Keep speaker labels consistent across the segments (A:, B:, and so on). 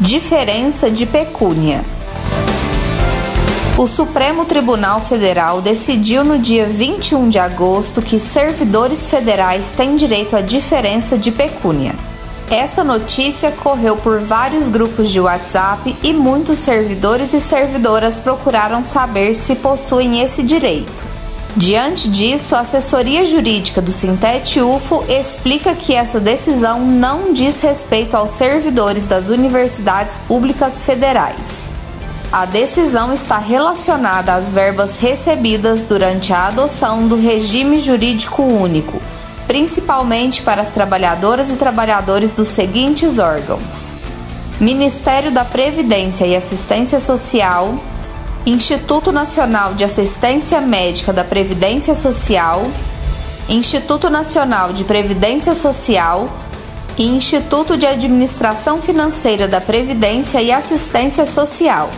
A: Diferença de pecúnia. O Supremo Tribunal Federal decidiu no dia 21 de agosto que servidores federais têm direito à diferença de pecúnia. Essa notícia correu por vários grupos de WhatsApp e muitos servidores e servidoras procuraram saber se possuem esse direito. Diante disso, a assessoria jurídica do Sintete UFO explica que essa decisão não diz respeito aos servidores das universidades públicas federais. A decisão está relacionada às verbas recebidas durante a adoção do regime jurídico único, principalmente para as trabalhadoras e trabalhadores dos seguintes órgãos: Ministério da Previdência e Assistência Social, Instituto Nacional de Assistência Médica da Previdência Social, Instituto Nacional de Previdência Social e Instituto de Administração Financeira da Previdência e Assistência Social.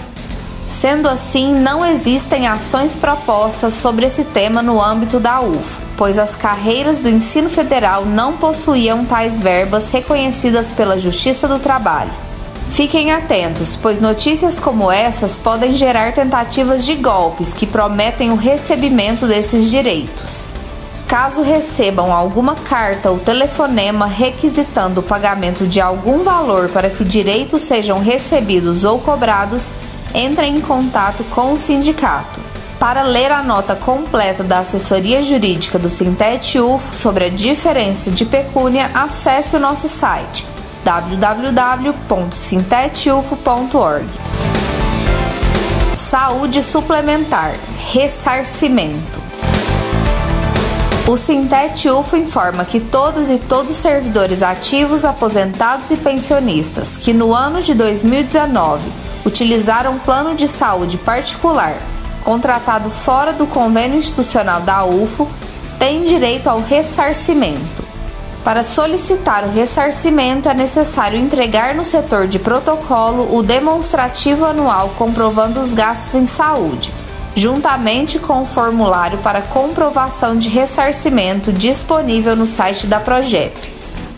A: Sendo assim, não existem ações propostas sobre esse tema no âmbito da UFO, pois as carreiras do ensino federal não possuíam tais verbas reconhecidas pela Justiça do Trabalho. Fiquem atentos, pois notícias como essas podem gerar tentativas de golpes que prometem o recebimento desses direitos. Caso recebam alguma carta ou telefonema requisitando o pagamento de algum valor para que direitos sejam recebidos ou cobrados, entrem em contato com o sindicato. Para ler a nota completa da assessoria jurídica do Sintete UFO sobre a diferença de pecúnia, acesse o nosso site www.sintetufo.org. Saúde suplementar, ressarcimento. O Sintete UFO informa que todas e todos os servidores ativos, aposentados e pensionistas que no ano de 2019 utilizaram plano de saúde particular contratado fora do convênio institucional da UFO têm direito ao ressarcimento. Para solicitar o ressarcimento, é necessário entregar no setor de protocolo o demonstrativo anual comprovando os gastos em saúde, juntamente com o formulário para comprovação de ressarcimento disponível no site da Progep.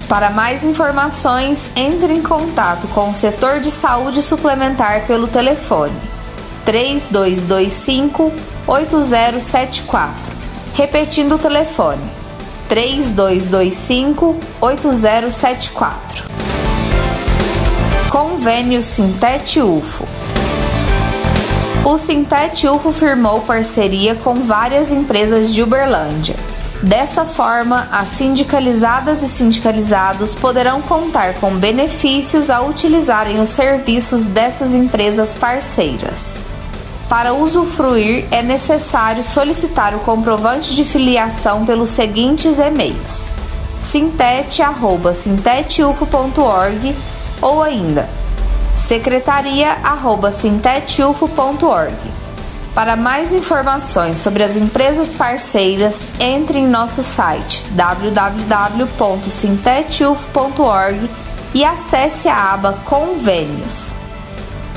A: Para mais informações, entre em contato com o setor de saúde suplementar pelo telefone 3225 8074. Repetindo o telefone 3225 8074. Convênio Sintete UFO. O Sintete UFO firmou parceria com várias empresas de Uberlândia. Dessa forma, as sindicalizadas e sindicalizados poderão contar com benefícios ao utilizarem os serviços dessas empresas parceiras. Para usufruir, é necessário solicitar o comprovante de filiação pelos seguintes e-mails: sintete@sintetufo.org ou ainda secretaria@sintetufo.org. Para mais informações sobre as empresas parceiras, entre em nosso site www.sintetufo.org e acesse a aba Convênios.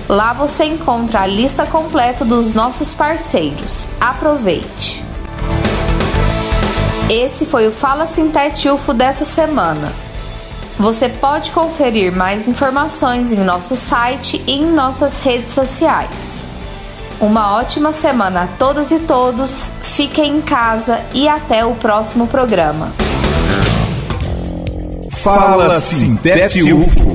A: Lá você encontra a lista completa dos nossos parceiros. Aproveite! Esse foi o Fala Sintete UFO dessa semana. Você pode conferir mais informações em nosso site e em nossas redes sociais. Uma ótima semana a todas e todos, fiquem em casa e até o próximo programa.
B: Fala Sintete UFO